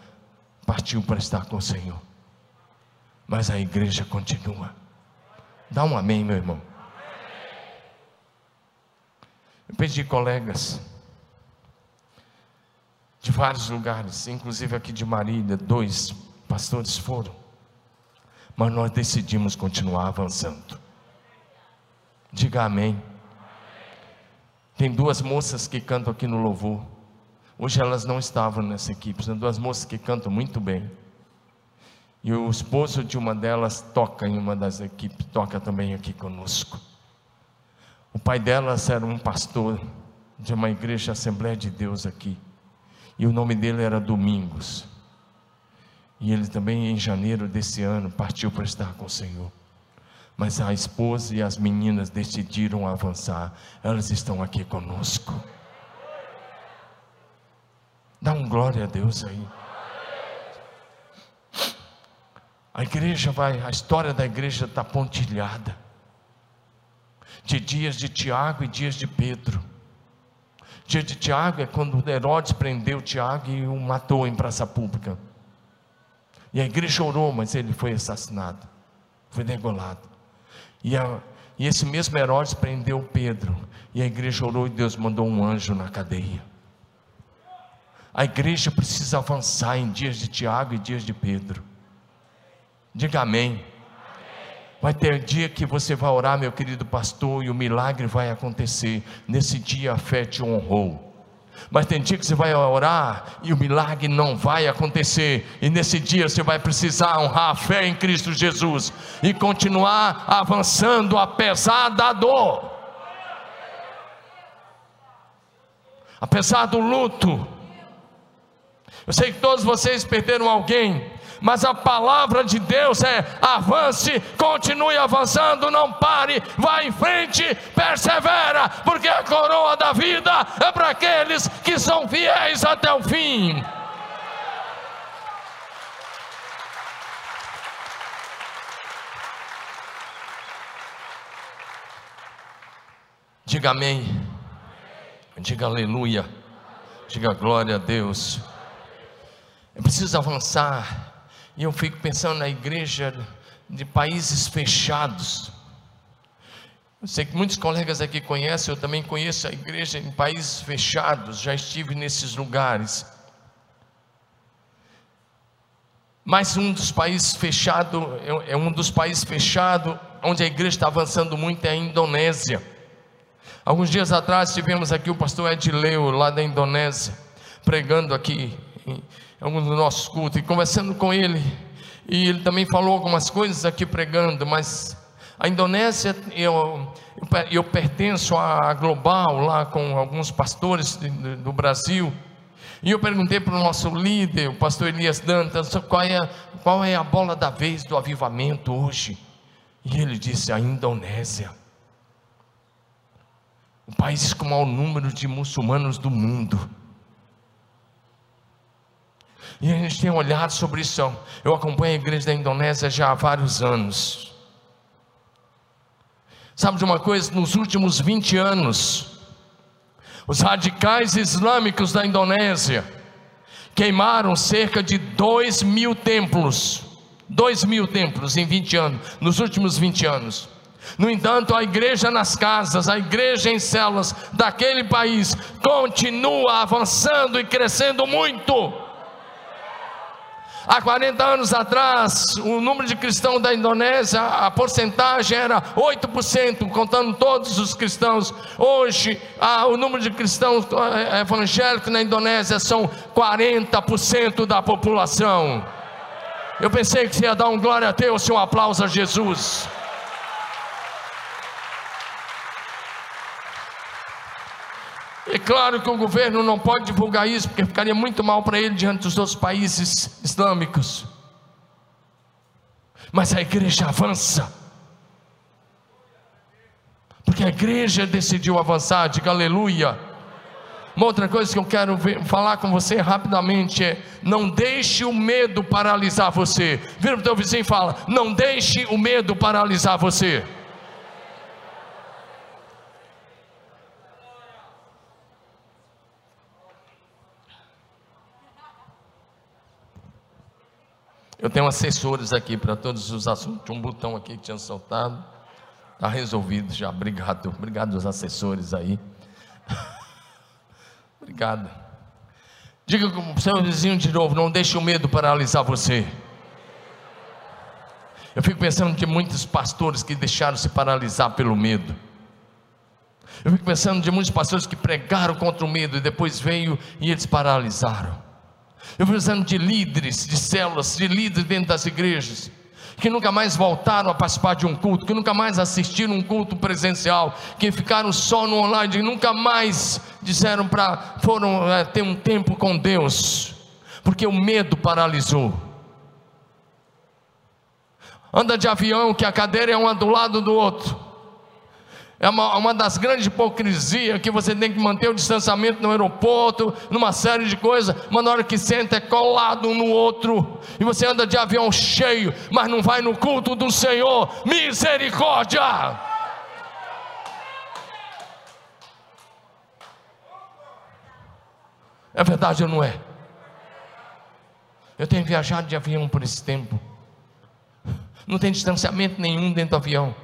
partiu para estar com o Senhor. Mas a igreja continua. Dá um amém, meu irmão. Eu pedi colegas. vários lugares, inclusive aqui de Marília, dois pastores foram. Mas nós decidimos continuar avançando. Diga amém. Tem duas moças que cantam aqui no louvor. Hoje elas não estavam nessa equipe, são duas moças que cantam muito bem. E o esposo de uma delas toca em uma das equipes, toca também aqui conosco. O pai delas era um pastor de uma igreja Assembleia de Deus aqui. E o nome dele era Domingos. E ele também, em janeiro desse ano, partiu para estar com o Senhor. Mas a esposa e as meninas decidiram avançar. Elas estão aqui conosco. Dá um glória a Deus aí. A igreja vai, a história da igreja está pontilhada. De dias de Tiago e dias de Pedro. Dia de Tiago é quando Herodes prendeu Tiago e o matou em praça pública. E a igreja orou, mas ele foi assassinado, foi degolado. E, a, e esse mesmo Herodes prendeu Pedro, e a igreja orou e Deus mandou um anjo na cadeia. A igreja precisa avançar em dias de Tiago e dias de Pedro. Diga amém. Vai ter dia que você vai orar, meu querido pastor, e o milagre vai acontecer. Nesse dia a fé te honrou. Mas tem dia que você vai orar e o milagre não vai acontecer. E nesse dia você vai precisar honrar a fé em Cristo Jesus e continuar avançando apesar da dor. Apesar do luto. Eu sei que todos vocês perderam alguém mas a palavra de Deus é: avance, continue avançando, não pare, vá em frente, persevera, porque a coroa da vida é para aqueles que são fiéis até o fim. Diga amém. Diga aleluia. Diga glória a Deus. É preciso avançar. E eu fico pensando na igreja de países fechados. Eu sei que muitos colegas aqui conhecem, eu também conheço a igreja em países fechados, já estive nesses lugares. Mas um dos países fechados, é, é um dos países fechados, onde a igreja está avançando muito, é a Indonésia. Alguns dias atrás tivemos aqui o pastor Edileu, lá da Indonésia, pregando aqui alguns dos nossos cultos, e conversando com ele, e ele também falou algumas coisas aqui pregando, mas a Indonésia, eu, eu, pertenço à Global, lá com alguns pastores do, do Brasil, e eu perguntei para o nosso líder, o pastor Elias Dantas, qual é, qual é a bola da vez do avivamento hoje? E ele disse: a Indonésia. O país com o maior número de muçulmanos do mundo. E a gente tem olhado sobre isso. Eu acompanho a igreja da Indonésia já há vários anos. Sabe de uma coisa? Nos últimos 20 anos, os radicais islâmicos da Indonésia queimaram cerca de 2 mil templos. 2 mil templos em 20 anos, nos últimos 20 anos. No entanto, a igreja nas casas, a igreja em celas daquele país continua avançando e crescendo muito. Há 40 anos atrás, o número de cristãos da Indonésia, a porcentagem era 8%, contando todos os cristãos. Hoje, o número de cristãos eh, evangélicos na Indonésia são 40% da população. Eu pensei que você ia dar um glória a Deus, um aplauso a Jesus. É claro que o governo não pode divulgar isso, porque ficaria muito mal para ele diante dos outros países islâmicos. Mas a igreja avança. Porque a igreja decidiu avançar, diga aleluia. Uma outra coisa que eu quero ver, falar com você rapidamente é: não deixe o medo paralisar você. Vira para o teu vizinho e fala: não deixe o medo paralisar você. Eu tenho assessores aqui para todos os assuntos. Tinha um botão aqui que tinha soltado. Está resolvido já. Obrigado. Obrigado aos assessores aí. Obrigado. Diga para o seu vizinho de novo: não deixe o medo paralisar você. Eu fico pensando de muitos pastores que deixaram se paralisar pelo medo. Eu fico pensando de muitos pastores que pregaram contra o medo e depois veio e eles paralisaram. Eu pensando de líderes, de células, de líderes dentro das igrejas que nunca mais voltaram a participar de um culto, que nunca mais assistiram um culto presencial, que ficaram só no online, que nunca mais disseram para foram é, ter um tempo com Deus, porque o medo paralisou. Anda de avião que a cadeira é uma do lado do outro. É uma, uma das grandes hipocrisias que você tem que manter o distanciamento no aeroporto, numa série de coisas, mas na hora que senta é colado um no outro, e você anda de avião cheio, mas não vai no culto do Senhor. Misericórdia! É verdade ou não é? Eu tenho viajado de avião por esse tempo. Não tem distanciamento nenhum dentro do avião.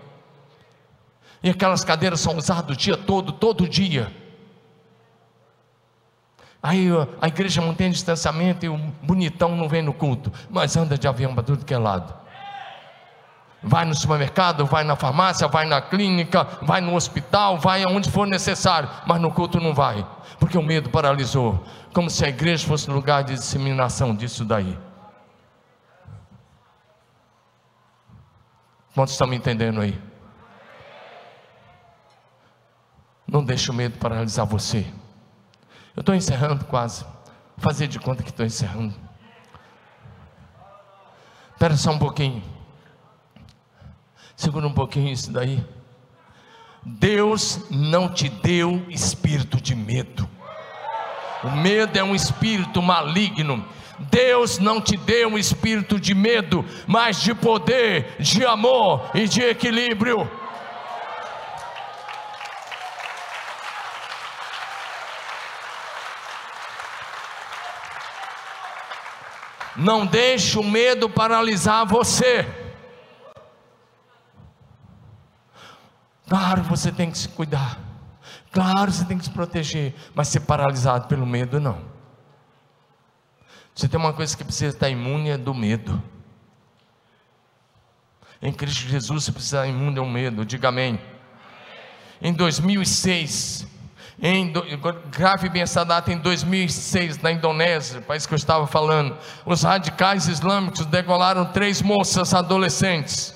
E aquelas cadeiras são usadas o dia todo, todo dia. Aí a igreja mantém distanciamento e o bonitão não vem no culto, mas anda de avião para tudo que é lado. Vai no supermercado, vai na farmácia, vai na clínica, vai no hospital, vai aonde for necessário, mas no culto não vai, porque o medo paralisou, como se a igreja fosse lugar de disseminação disso daí. Quantos estão me entendendo aí? Não deixe o medo paralisar você. Eu estou encerrando quase. Vou fazer de conta que estou encerrando. Espera só um pouquinho. Segura um pouquinho isso daí. Deus não te deu espírito de medo. O medo é um espírito maligno. Deus não te deu um espírito de medo, mas de poder, de amor e de equilíbrio. Não deixe o medo paralisar você. Claro, você tem que se cuidar. Claro, você tem que se proteger. Mas ser paralisado pelo medo, não. Você tem uma coisa que precisa estar imune é do medo. Em Cristo Jesus você precisa estar imune ao medo. Diga amém. Em 2006, em, grave bem essa data, em 2006, na Indonésia, país que eu estava falando, os radicais islâmicos degolaram três moças adolescentes,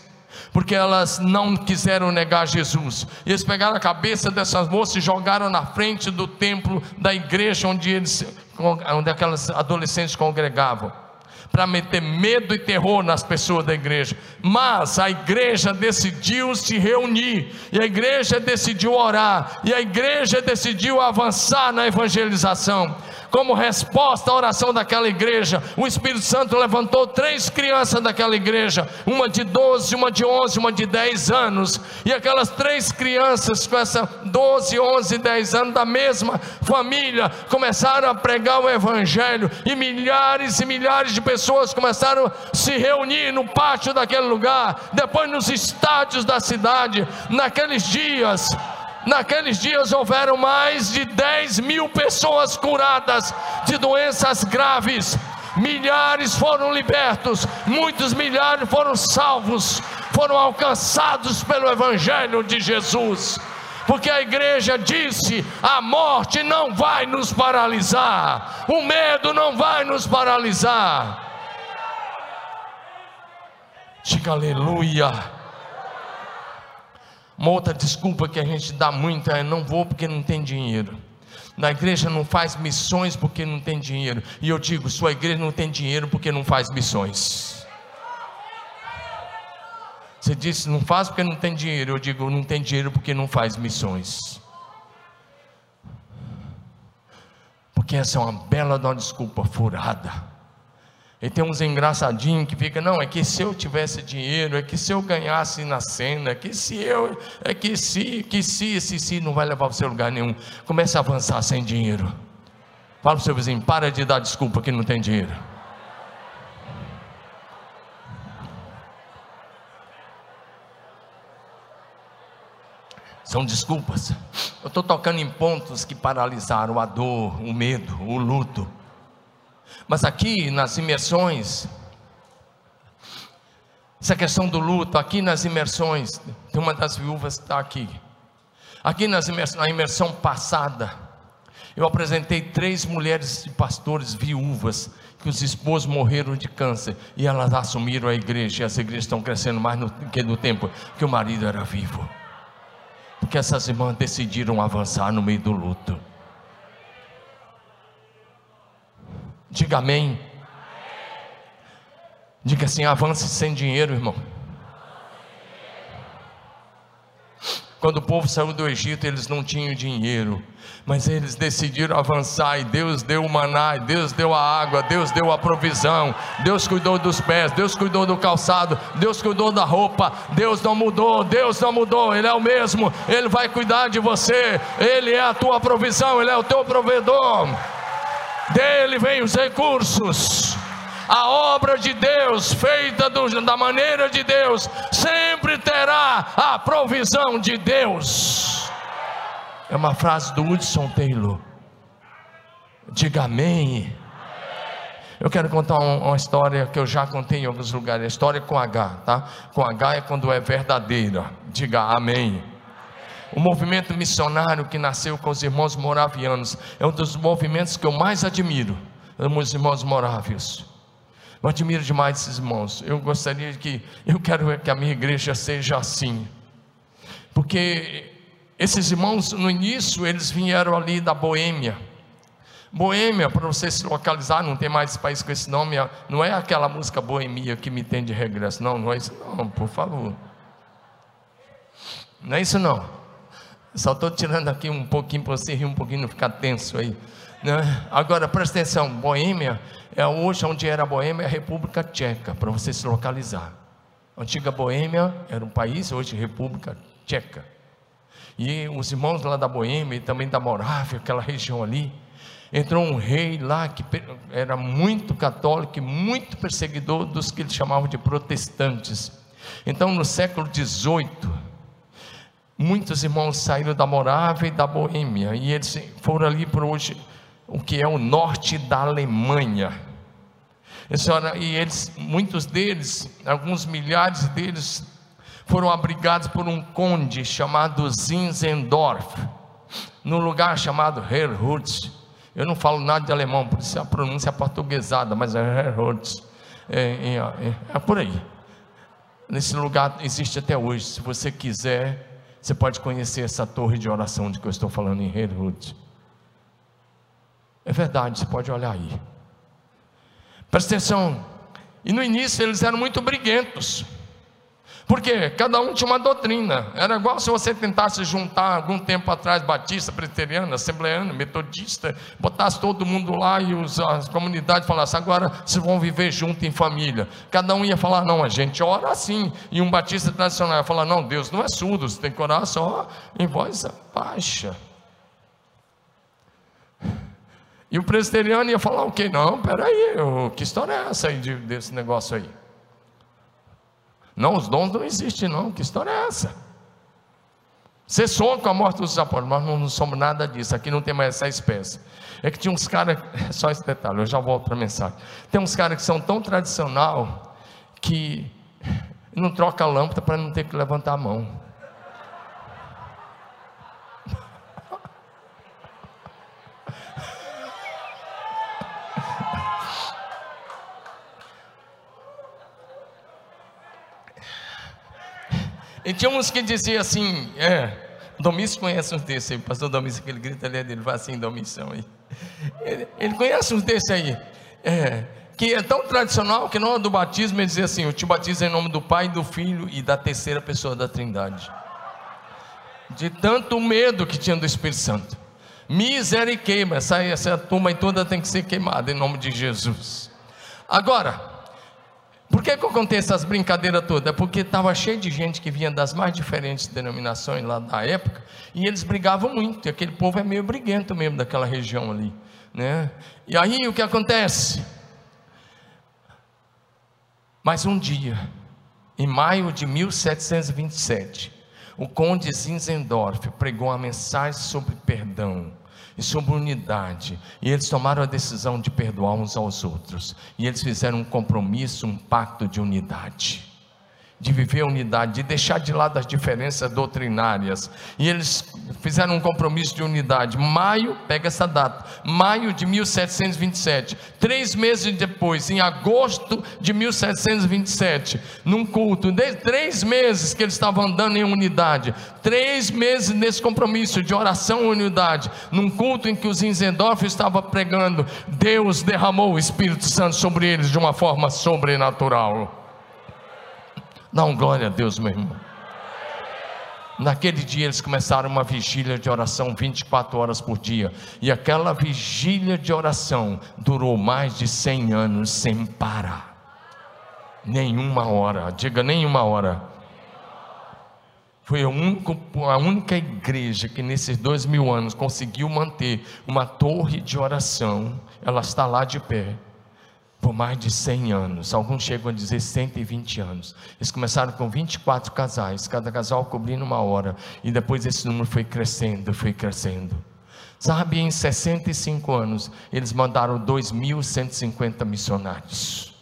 porque elas não quiseram negar Jesus. Eles pegaram a cabeça dessas moças e jogaram na frente do templo da igreja onde, eles, onde aquelas adolescentes congregavam para meter medo e terror nas pessoas da igreja. Mas a igreja decidiu se reunir, e a igreja decidiu orar, e a igreja decidiu avançar na evangelização como resposta à oração daquela igreja, o Espírito Santo levantou três crianças daquela igreja, uma de 12, uma de 11, uma de 10 anos, e aquelas três crianças com essa 12, 11, 10 anos da mesma família começaram a pregar o evangelho. E milhares e milhares de pessoas começaram a se reunir no pátio daquele lugar, depois nos estádios da cidade, naqueles dias Naqueles dias houveram mais de 10 mil pessoas curadas de doenças graves, milhares foram libertos, muitos milhares foram salvos, foram alcançados pelo Evangelho de Jesus. Porque a igreja disse: a morte não vai nos paralisar, o medo não vai nos paralisar. Diga aleluia. Uma outra desculpa que a gente dá muito é: não vou porque não tem dinheiro. Na igreja não faz missões porque não tem dinheiro. E eu digo: sua igreja não tem dinheiro porque não faz missões. Você disse, não faz porque não tem dinheiro. Eu digo, não tem dinheiro porque não faz missões. Porque essa é uma bela desculpa furada. E tem uns engraçadinhos que fica, não, é que se eu tivesse dinheiro, é que se eu ganhasse na cena, é que se eu, é que se, que se, esse se não vai levar para seu lugar nenhum. Comece a avançar sem dinheiro. Fala para o seu vizinho, para de dar desculpa que não tem dinheiro. São desculpas. Eu estou tocando em pontos que paralisaram a dor, o medo, o luto. Mas aqui nas imersões, essa questão do luto, aqui nas imersões, tem uma das viúvas que está aqui. Aqui nas imersão, na imersão passada, eu apresentei três mulheres de pastores viúvas que os esposos morreram de câncer e elas assumiram a igreja. E as igrejas estão crescendo mais do que no tempo que o marido era vivo, porque essas irmãs decidiram avançar no meio do luto. Diga amém. Diga assim: avance sem dinheiro, irmão. Quando o povo saiu do Egito, eles não tinham dinheiro, mas eles decidiram avançar e Deus deu o maná, Deus deu a água, Deus deu a provisão, Deus cuidou dos pés, Deus cuidou do calçado, Deus cuidou da roupa, Deus não mudou, Deus não mudou, Ele é o mesmo, Ele vai cuidar de você, Ele é a tua provisão, Ele é o teu provedor, dele vem os recursos a obra de Deus, feita do, da maneira de Deus, sempre terá a provisão de Deus. É uma frase do Hudson Taylor. Diga amém. Eu quero contar uma, história que eu já contei em alguns lugares. A história com H, tá? Com H é quando é verdadeira. Diga amém. O movimento missionário que nasceu com os irmãos moravianos é um dos movimentos que eu mais admiro. Os irmãos morávios. Eu admiro demais esses irmãos. Eu gostaria que, eu quero que a minha igreja seja assim. Porque esses irmãos, no início, eles vieram ali da Boêmia. Boêmia, para você se localizar, não tem mais país com esse nome, não é aquela música Boemia que me tem de regresso, não, não é isso não, por favor. Não é isso não. Só estou tirando aqui um pouquinho para você rir um pouquinho, não ficar tenso aí. Né? Agora, presta atenção, Boêmia é hoje onde era a Boêmia, a República Tcheca, para você se localizar. A antiga Boêmia era um país, hoje República Tcheca. E os irmãos lá da Boêmia e também da Morávia, aquela região ali, entrou um rei lá que era muito católico e muito perseguidor dos que eles chamavam de protestantes. Então, no século XVIII, muitos irmãos saíram da Morávia e da Boêmia, e eles foram ali para hoje o que é o norte da Alemanha. E eles, muitos deles, alguns milhares deles, foram abrigados por um conde chamado Zinzendorf, no lugar chamado Herrhut. Eu não falo nada de alemão, por isso a pronúncia é portuguesada, mas é Herrhut. É, é, é, é por aí. Nesse lugar existe até hoje. Se você quiser, você pode conhecer essa torre de oração de que eu estou falando em Herrhut. É verdade, você pode olhar aí. Presta atenção. E no início eles eram muito briguentos. Porque cada um tinha uma doutrina. Era igual se você tentasse juntar algum tempo atrás batista, presbiteriano, assembleano, metodista, botasse todo mundo lá e os, as comunidades falassem, agora vocês vão viver junto em família. Cada um ia falar, não, a gente ora assim. E um batista tradicional ia falar, não, Deus não é surdo, você tem que orar só em voz baixa. E o presbiteriano ia falar o quê? Não, peraí, que história é essa aí de, desse negócio aí? Não, os dons não existem não, que história é essa? Você sonha com a morte dos apóstolos, não, não somos nada disso, aqui não tem mais essa espécie. É que tinha uns caras, só esse detalhe, eu já volto para a mensagem. Tem uns caras que são tão tradicional que não troca a lâmpada para não ter que levantar a mão. E tinha uns que diziam assim, é, conhece uns desses aí, o pastor Domício, aquele grita ali dele, vai assim, Domício aí. Ele, ele, conhece uns desses aí, é, que é tão tradicional que na hora do batismo ele dizia assim: Eu te batizo em nome do Pai, do Filho e da terceira pessoa da Trindade. De tanto medo que tinha do Espírito Santo. Miséria queima, essa, essa turma toda tem que ser queimada em nome de Jesus. Agora, por que, que eu contei essas brincadeiras todas? É porque estava cheio de gente que vinha das mais diferentes denominações lá da época, e eles brigavam muito, e aquele povo é meio briguento mesmo daquela região ali. Né? E aí o que acontece? Mas um dia, em maio de 1727, o conde Zinzendorf pregou uma mensagem sobre perdão. E sobre unidade. E eles tomaram a decisão de perdoar uns aos outros. E eles fizeram um compromisso, um pacto de unidade de viver a unidade, de deixar de lado as diferenças doutrinárias. E eles fizeram um compromisso de unidade. Maio, pega essa data, maio de 1727. Três meses depois, em agosto de 1727, num culto, de, três meses que eles estavam andando em unidade, três meses nesse compromisso de oração e unidade, num culto em que os Zinzendorf estava pregando, Deus derramou o Espírito Santo sobre eles de uma forma sobrenatural. Dá um glória a Deus, meu irmão. Naquele dia eles começaram uma vigília de oração 24 horas por dia. E aquela vigília de oração durou mais de 100 anos sem parar. Nenhuma hora, diga nenhuma hora. Foi a, único, a única igreja que nesses dois mil anos conseguiu manter uma torre de oração. Ela está lá de pé por mais de 100 anos, alguns chegam a dizer 120 anos. Eles começaram com 24 casais, cada casal cobrindo uma hora, e depois esse número foi crescendo, foi crescendo. Sabe, em 65 anos, eles mandaram 2.150 missionários.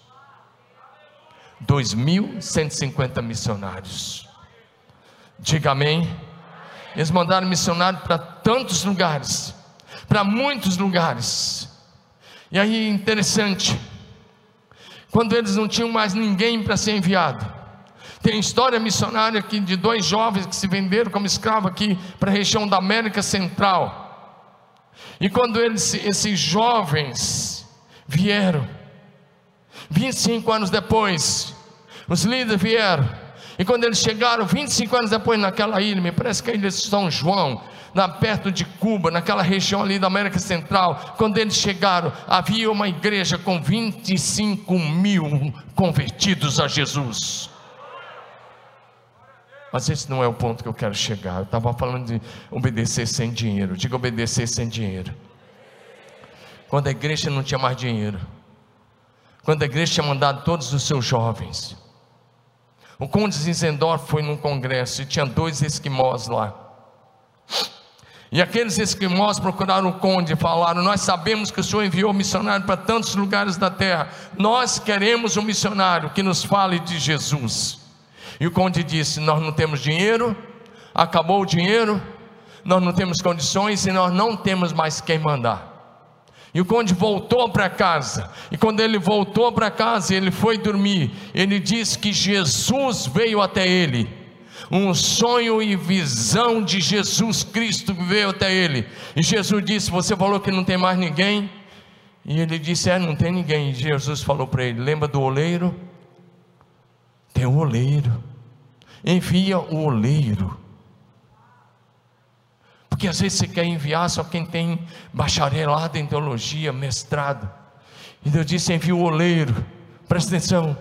2.150 missionários. Diga amém. Eles mandaram missionários para tantos lugares, para muitos lugares. E aí, interessante, quando eles não tinham mais ninguém para ser enviado. Tem história missionária aqui de dois jovens que se venderam como escravos aqui para a região da América Central. E quando eles, esses jovens vieram, 25 anos depois, os líderes vieram, e quando eles chegaram, 25 anos depois, naquela ilha, me parece que a ilha de São João, na, perto de Cuba, naquela região ali da América Central, quando eles chegaram, havia uma igreja com 25 mil convertidos a Jesus. Mas esse não é o ponto que eu quero chegar. Eu estava falando de obedecer sem dinheiro. Diga obedecer sem dinheiro. Quando a igreja não tinha mais dinheiro. Quando a igreja tinha mandado todos os seus jovens. O conde Zinzendorf foi num congresso e tinha dois esquimós lá. E aqueles esquimós procuraram o conde e falaram: Nós sabemos que o senhor enviou missionário para tantos lugares da terra, nós queremos um missionário que nos fale de Jesus. E o conde disse: Nós não temos dinheiro, acabou o dinheiro, nós não temos condições e nós não temos mais quem mandar. E o conde voltou para casa. E quando ele voltou para casa, ele foi dormir. Ele disse que Jesus veio até ele um sonho e visão de Jesus Cristo veio até ele. E Jesus disse: Você falou que não tem mais ninguém? E ele disse: É, não tem ninguém. E Jesus falou para ele: Lembra do oleiro? Tem o oleiro. Envia o oleiro. Porque às vezes você quer enviar só quem tem bacharelado em teologia, mestrado. E Deus disse: Envia o oleiro. Presta atenção.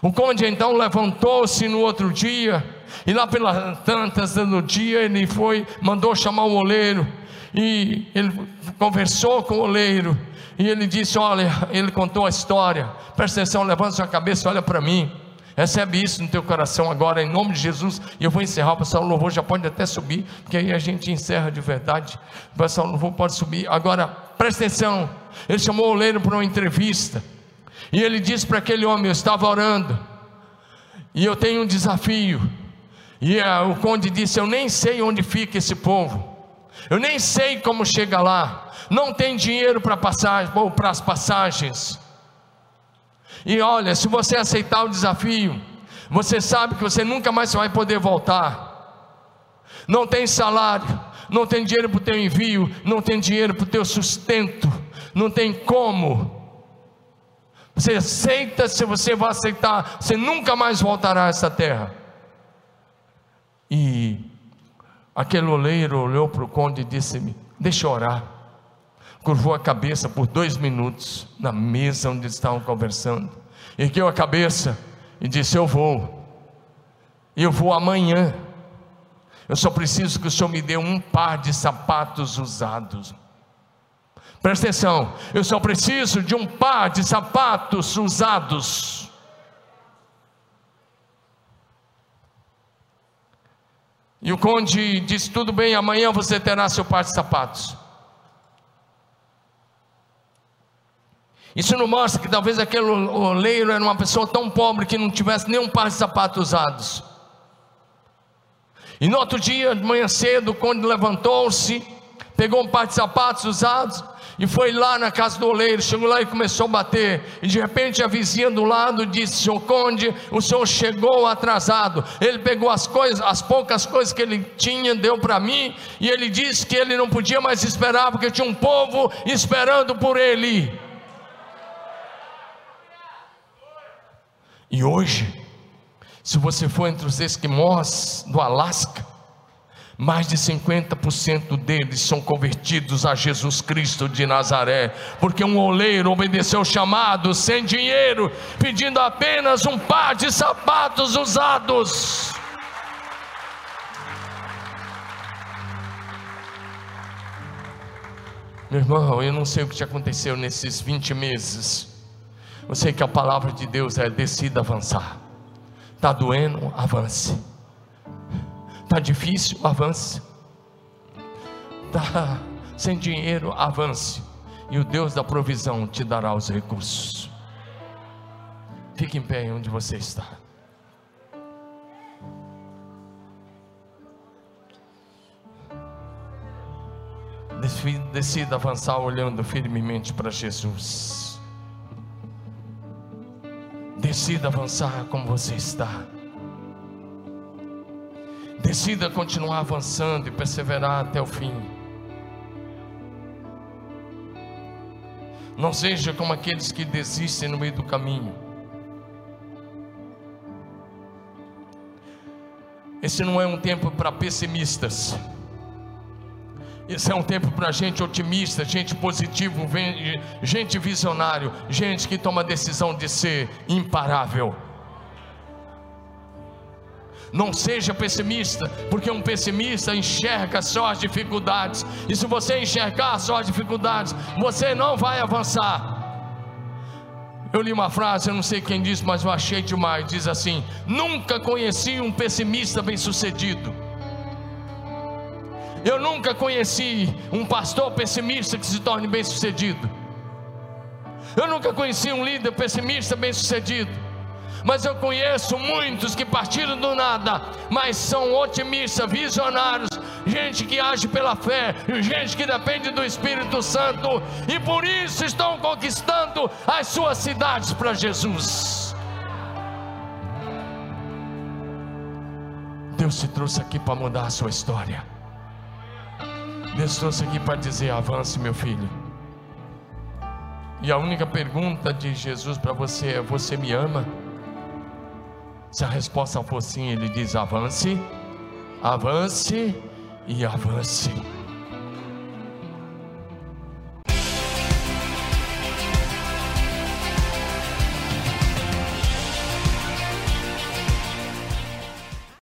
O conde então levantou-se no outro dia, e lá pelas tantas do dia ele foi, mandou chamar o oleiro, e ele conversou com o oleiro, e ele disse: Olha, ele contou a história, presta atenção, levanta sua cabeça, olha para mim. Recebe isso no teu coração agora, em nome de Jesus. E eu vou encerrar, o pastor louvor já pode até subir, porque aí a gente encerra de verdade. O pastor louvor pode subir. Agora, presta atenção. Ele chamou o oleiro para uma entrevista. E ele disse para aquele homem: Eu estava orando, e eu tenho um desafio. E o conde disse: Eu nem sei onde fica esse povo, eu nem sei como chega lá, não tem dinheiro para passagem, para as passagens. E olha, se você aceitar o desafio, você sabe que você nunca mais vai poder voltar. Não tem salário, não tem dinheiro para o teu envio, não tem dinheiro para o teu sustento, não tem como. Você aceita, se você vai aceitar, você nunca mais voltará a essa terra. E aquele oleiro olhou para o conde e disse-me: Deixa eu orar. Curvou a cabeça por dois minutos na mesa onde estavam conversando. Ergueu a cabeça e disse: Eu vou. Eu vou amanhã. Eu só preciso que o Senhor me dê um par de sapatos usados. Presta atenção, eu só preciso de um par de sapatos usados. E o conde disse: Tudo bem, amanhã você terá seu par de sapatos. Isso não mostra que talvez aquele oleiro era uma pessoa tão pobre que não tivesse nenhum par de sapatos usados. E no outro dia, de manhã cedo, quando levantou-se, pegou um par de sapatos usados e foi lá na casa do oleiro, chegou lá e começou a bater. E de repente a vizinha do lado disse: Senhor Conde, o senhor chegou atrasado. Ele pegou as coisas, as poucas coisas que ele tinha, deu para mim, e ele disse que ele não podia mais esperar, porque tinha um povo esperando por ele. E hoje, se você for entre os esquimós do Alasca, mais de 50% deles são convertidos a Jesus Cristo de Nazaré, porque um oleiro obedeceu o chamado sem dinheiro, pedindo apenas um par de sapatos usados. Meu irmão, eu não sei o que te aconteceu nesses 20 meses. Eu sei que a palavra de Deus é decida avançar. Está doendo? Avance Está difícil? Avance. Está sem dinheiro? Avance. E o Deus da provisão te dará os recursos. Fique em pé onde você está. Decida avançar olhando firmemente para Jesus. Decida avançar como você está. Decida continuar avançando e perseverar até o fim. Não seja como aqueles que desistem no meio do caminho. Esse não é um tempo para pessimistas. Esse é um tempo para gente otimista, gente positivo, gente visionário, gente que toma a decisão de ser imparável. Não seja pessimista, porque um pessimista enxerga só as dificuldades, e se você enxergar só as dificuldades, você não vai avançar. Eu li uma frase, eu não sei quem disse, mas eu achei demais. Diz assim: Nunca conheci um pessimista bem-sucedido. Eu nunca conheci um pastor pessimista que se torne bem-sucedido. Eu nunca conheci um líder pessimista bem-sucedido mas eu conheço muitos que partiram do nada, mas são otimistas, visionários, gente que age pela fé, gente que depende do Espírito Santo, e por isso estão conquistando as suas cidades para Jesus. Deus te trouxe aqui para mudar a sua história. Deus trouxe aqui para dizer: avance, meu filho. E a única pergunta de Jesus para você é: Você me ama? Se a resposta for sim, ele diz: avance, avance e avance.